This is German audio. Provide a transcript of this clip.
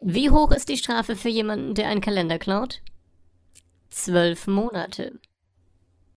Wie hoch ist die Strafe für jemanden, der einen Kalender klaut? Zwölf Monate.